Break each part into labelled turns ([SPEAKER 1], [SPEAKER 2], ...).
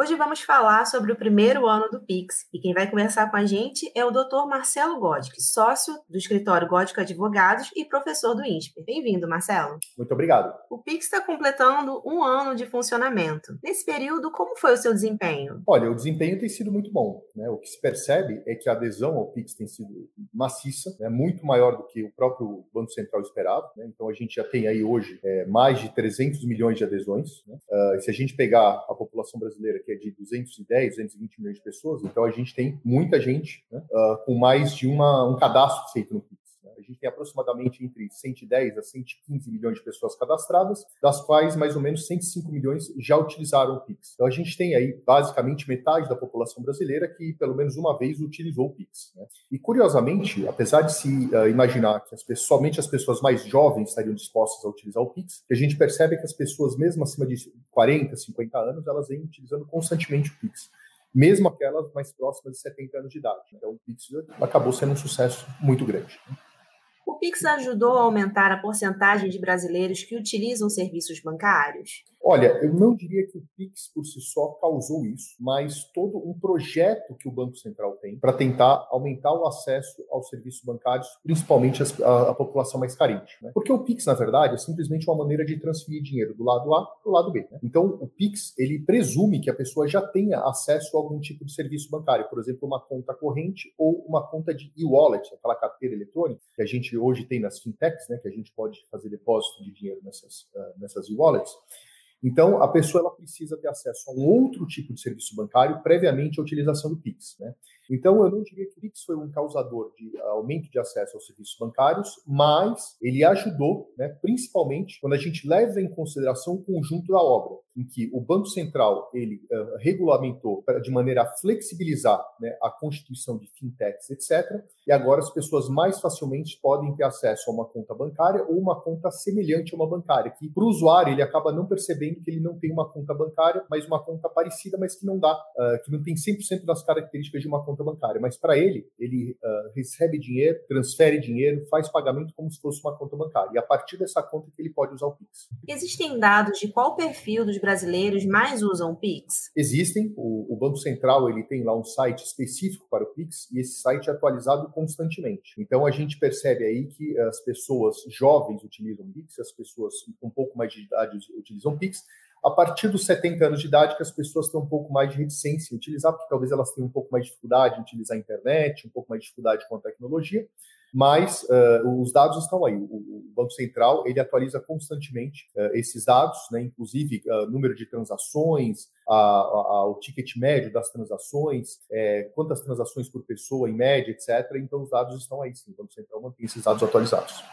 [SPEAKER 1] Hoje vamos falar sobre o primeiro ano do Pix e quem vai conversar com a gente é o Dr. Marcelo Godic, sócio do escritório Gódico Advogados e professor do INSPER. Bem-vindo, Marcelo.
[SPEAKER 2] Muito obrigado.
[SPEAKER 1] O Pix está completando um ano de funcionamento. Nesse período, como foi o seu desempenho?
[SPEAKER 2] Olha, o desempenho tem sido muito bom. Né? O que se percebe é que a adesão ao Pix tem sido maciça, né? muito maior do que o próprio Banco Central esperava. Né? Então, a gente já tem aí hoje é, mais de 300 milhões de adesões. Né? Uh, se a gente pegar a população brasileira, que é de 210, 220 milhões de pessoas, então a gente tem muita gente né, uh, com mais de uma, um cadastro feito no PIX. Gente tem aproximadamente entre 110 a 115 milhões de pessoas cadastradas, das quais mais ou menos 105 milhões já utilizaram o Pix. Então a gente tem aí basicamente metade da população brasileira que pelo menos uma vez utilizou o Pix. Né? E curiosamente, apesar de se uh, imaginar que as pessoas, somente as pessoas mais jovens estariam dispostas a utilizar o Pix, a gente percebe que as pessoas mesmo acima de 40, 50 anos, elas vêm utilizando constantemente o Pix mesmo aquelas mais próximas de 70 anos de idade. Então, o Pix acabou sendo um sucesso muito grande.
[SPEAKER 1] O Pix ajudou a aumentar a porcentagem de brasileiros que utilizam serviços bancários?
[SPEAKER 2] Olha, eu não diria que o Pix por si só causou isso, mas todo um projeto que o Banco Central tem para tentar aumentar o acesso aos serviços bancários, principalmente a, a população mais carente. Né? Porque o Pix, na verdade, é simplesmente uma maneira de transferir dinheiro do lado A para o lado B. Né? Então, o Pix ele presume que a pessoa já tenha acesso a algum tipo de serviço bancário, por exemplo, uma conta corrente ou uma conta de e-wallet, aquela carteira eletrônica que a gente hoje tem nas fintechs, né, que a gente pode fazer depósito de dinheiro nessas, uh, nessas e-wallets. Então, a pessoa ela precisa ter acesso a um outro tipo de serviço bancário previamente à utilização do Pix. Né? Então, eu não diria que o Pix foi um causador de aumento de acesso aos serviços bancários, mas ele ajudou, né, principalmente quando a gente leva em consideração o conjunto da obra, em que o Banco Central ele uh, regulamentou de maneira a flexibilizar né, a constituição de fintechs, etc. E agora as pessoas mais facilmente podem ter acesso a uma conta bancária ou uma conta semelhante a uma bancária, que para o usuário ele acaba não percebendo que ele não tem uma conta bancária, mas uma conta parecida, mas que não dá, uh, que não tem 100% das características de uma conta conta bancária, mas para ele, ele uh, recebe dinheiro, transfere dinheiro, faz pagamento como se fosse uma conta bancária. E a partir dessa conta que ele pode usar o Pix.
[SPEAKER 1] Existem dados de qual perfil dos brasileiros mais usam o Pix?
[SPEAKER 2] Existem. O, o Banco Central ele tem lá um site específico para o Pix e esse site é atualizado constantemente. Então a gente percebe aí que as pessoas jovens utilizam o Pix, as pessoas com um pouco mais de idade utilizam o Pix, a partir dos 70 anos de idade que as pessoas têm um pouco mais de reticência em utilizar, porque talvez elas tenham um pouco mais de dificuldade em utilizar a internet, um pouco mais de dificuldade com a tecnologia, mas uh, os dados estão aí. O, o, Banco Central ele atualiza constantemente uh, esses dados, né, inclusive uh, número de transações, a, a, o ticket médio das transações, é, quantas transações por pessoa em média, etc. Então os dados estão aí, sim. O Banco Central mantém esses dados atualizados.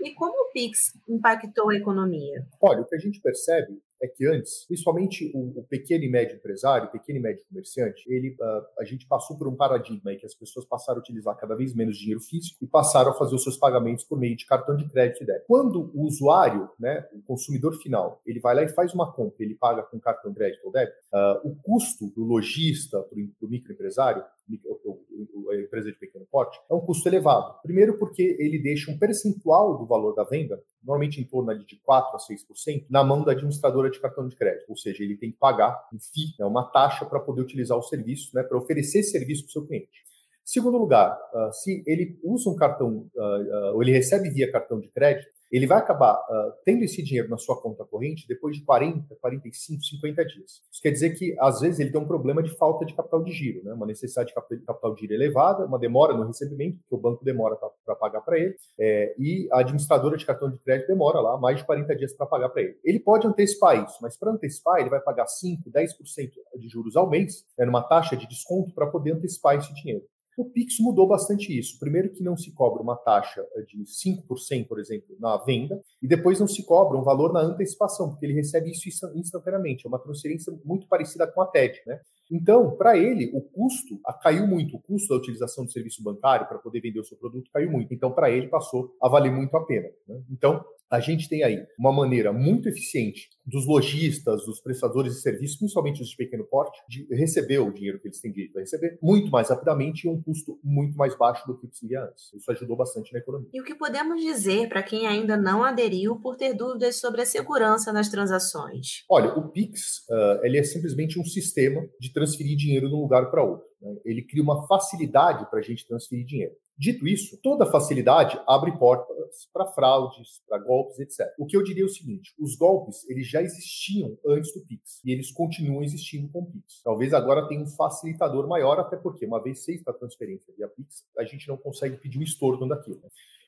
[SPEAKER 1] E como o Pix impactou a economia?
[SPEAKER 2] Olha, o que a gente percebe é que antes, principalmente o, o, pequeno e médio empresário, o pequeno e médio comerciante, ele, uh, a gente passou por um paradigma em que as pessoas passaram a utilizar cada vez menos dinheiro físico e passaram a fazer os seus pagamentos por meio de cartão de crédito e débito. Quando o usuário, né, o consumidor final, ele vai lá e faz uma compra, ele paga com cartão de crédito ou débito, uh, o custo do lojista, para o microempresário, a empresa de pequeno porte, é um custo elevado. Primeiro porque ele deixa um percentual do valor da venda, normalmente em torno de 4% a 6%, na mão da administradora de cartão de crédito. Ou seja, ele tem que pagar um FII, né, uma taxa para poder utilizar o serviço, né, para oferecer serviço para o seu cliente. Segundo lugar, uh, se ele usa um cartão, uh, uh, ou ele recebe via cartão de crédito, ele vai acabar uh, tendo esse dinheiro na sua conta corrente depois de 40, 45, 50 dias. Isso quer dizer que, às vezes, ele tem um problema de falta de capital de giro, né? uma necessidade de capital de giro elevada, uma demora no recebimento, porque o banco demora para pagar para ele, é, e a administradora de cartão de crédito demora lá mais de 40 dias para pagar para ele. Ele pode antecipar isso, mas para antecipar, ele vai pagar 5, 10% de juros ao mês, né, numa taxa de desconto, para poder antecipar esse dinheiro. O Pix mudou bastante isso. Primeiro que não se cobra uma taxa eh, de 5%, por exemplo, na venda, e depois não se cobra um valor na antecipação, porque ele recebe isso instantaneamente. É uma transferência muito parecida com a TED, né? Então, para ele, o custo caiu muito, o custo da utilização do serviço bancário para poder vender o seu produto caiu muito. Então, para ele, passou a valer muito a pena. Né? Então, a gente tem aí uma maneira muito eficiente dos lojistas, dos prestadores de serviços, principalmente os de pequeno porte, de receber o dinheiro que eles têm direito a receber muito mais rapidamente e um custo muito mais baixo do que seria antes. Isso ajudou bastante na economia.
[SPEAKER 1] E o que podemos dizer para quem ainda não aderiu por ter dúvidas sobre a segurança nas transações?
[SPEAKER 2] Olha, o Pix uh, ele é simplesmente um sistema de transferir dinheiro de um lugar para outro. Né? Ele cria uma facilidade para a gente transferir dinheiro. Dito isso, toda facilidade abre portas para fraudes, para golpes, etc. O que eu diria é o seguinte: os golpes eles já existiam antes do Pix e eles continuam existindo com o Pix. Talvez agora tenha um facilitador maior, até porque uma vez feita a transferência via Pix, a gente não consegue pedir o estorno daquilo.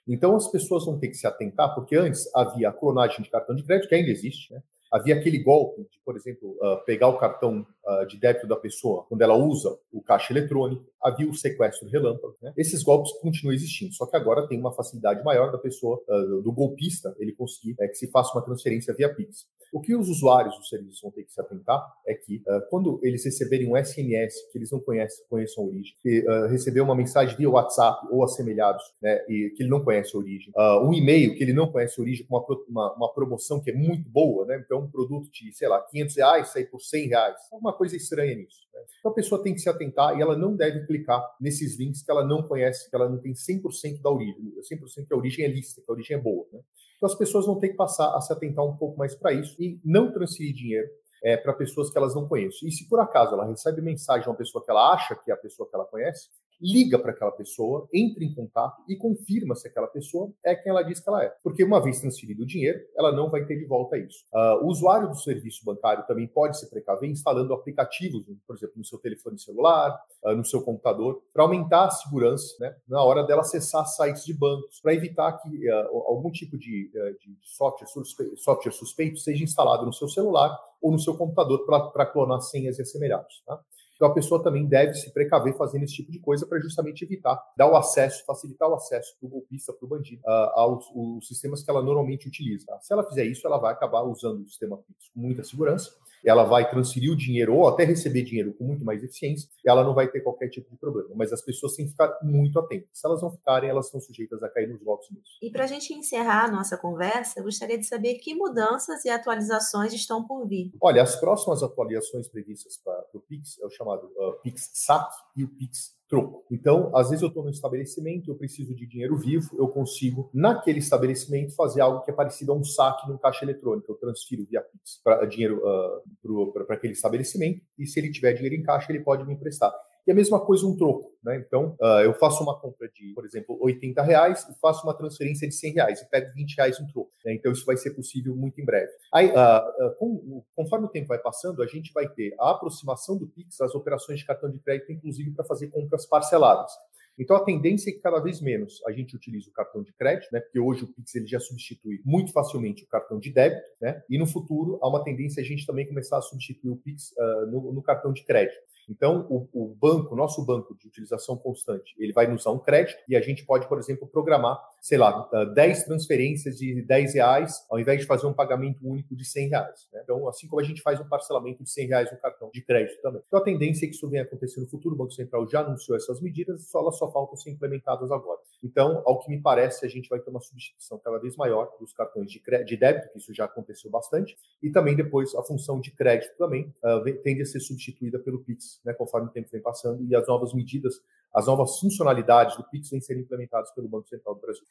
[SPEAKER 2] Então as pessoas vão ter que se atentar, porque antes havia a clonagem de cartão de crédito, que ainda existe, né? Havia aquele golpe de, por exemplo, uh, pegar o cartão uh, de débito da pessoa quando ela usa o caixa eletrônico. Havia o sequestro relâmpago. Né? Esses golpes continuam existindo, só que agora tem uma facilidade maior da pessoa, uh, do golpista, ele conseguir é, que se faça uma transferência via Pix. O que os usuários do serviço vão ter que se atentar é que, quando eles receberem um SMS que eles não conhecem, conheçam a origem, que receber uma mensagem via WhatsApp ou assemelhados, né, e que ele não conhece a origem, um e-mail que ele não conhece a origem com uma, uma, uma promoção que é muito boa, né? Então, um produto de, sei lá, 500 reais sair por 100 reais. Alguma coisa estranha nisso. Então a pessoa tem que se atentar e ela não deve clicar nesses links que ela não conhece, que ela não tem 100% da origem. 100% que a origem é lista, que a origem é boa. Né? Então as pessoas vão ter que passar a se atentar um pouco mais para isso e não transferir dinheiro é, para pessoas que elas não conhecem. E se por acaso ela recebe mensagem de uma pessoa que ela acha que é a pessoa que ela conhece, liga para aquela pessoa, entra em contato e confirma se aquela pessoa é quem ela diz que ela é. Porque uma vez transferido o dinheiro, ela não vai ter de volta isso. Uh, o usuário do serviço bancário também pode se precaver instalando aplicativos, por exemplo, no seu telefone celular, uh, no seu computador, para aumentar a segurança né, na hora dela acessar sites de bancos, para evitar que uh, algum tipo de, de software, suspeito, software suspeito seja instalado no seu celular ou no seu computador para clonar senhas e assemelhados. Tá? Então a pessoa também deve se precaver fazendo esse tipo de coisa para justamente evitar dar o acesso, facilitar o acesso para o golpista, para o bandido, uh, aos, sistemas que ela normalmente utiliza. Se ela fizer isso, ela vai acabar usando o sistema Pix com muita segurança ela vai transferir o dinheiro ou até receber dinheiro com muito mais eficiência, ela não vai ter qualquer tipo de problema. Mas as pessoas têm que ficar muito atentas. Se elas não ficarem, elas estão sujeitas a cair nos golpes mesmo.
[SPEAKER 1] E para a gente encerrar a nossa conversa, eu gostaria de saber que mudanças e atualizações estão por vir.
[SPEAKER 2] Olha, as próximas atualizações previstas para o Pix é o chamado uh, Pix SAC e o Pix troco. Então, às vezes eu estou no estabelecimento, eu preciso de dinheiro vivo, eu consigo, naquele estabelecimento, fazer algo que é parecido a um saque num caixa eletrônico. Eu transfiro via Pix pra, dinheiro uh, para aquele estabelecimento e se ele tiver dinheiro em caixa, ele pode me emprestar. E a mesma coisa um troco, né? Então, uh, eu faço uma compra de, por exemplo, 80 reais e faço uma transferência de 100 reais e pego 20 reais um troco. Né? Então, isso vai ser possível muito em breve. Aí, uh, uh, com, conforme o tempo vai passando, a gente vai ter a aproximação do Pix às operações de cartão de crédito, inclusive para fazer compras parceladas. Então a tendência é que cada vez menos a gente utilize o cartão de crédito, né? Porque hoje o Pix ele já substitui muito facilmente o cartão de débito, né? E no futuro há uma tendência a gente também começar a substituir o Pix uh, no, no, cartão de crédito. Então, o, o banco, nosso banco de utilização constante, ele vai nos dar um crédito e a gente pode, por exemplo, programar, sei lá, 10 ah, transferências de 10 reais, ao invés de fazer um pagamento único de 100 reais. Né? Então, assim como a gente faz um parcelamento de 100 reais no cartão de crédito também. Então, a tendência é que isso venha acontecer no futuro. O Banco Central já anunciou essas medidas, só elas só faltam ser implementadas agora. Então, ao que me parece, a gente vai ter uma substituição cada vez maior dos cartões de, de débito, que isso já aconteceu bastante, e também depois a função de crédito também uh, tende a ser substituída pelo Pix né, conforme o tempo vem passando, e as novas medidas, as novas funcionalidades do Pix vêm sendo implementadas pelo Banco Central do Brasil.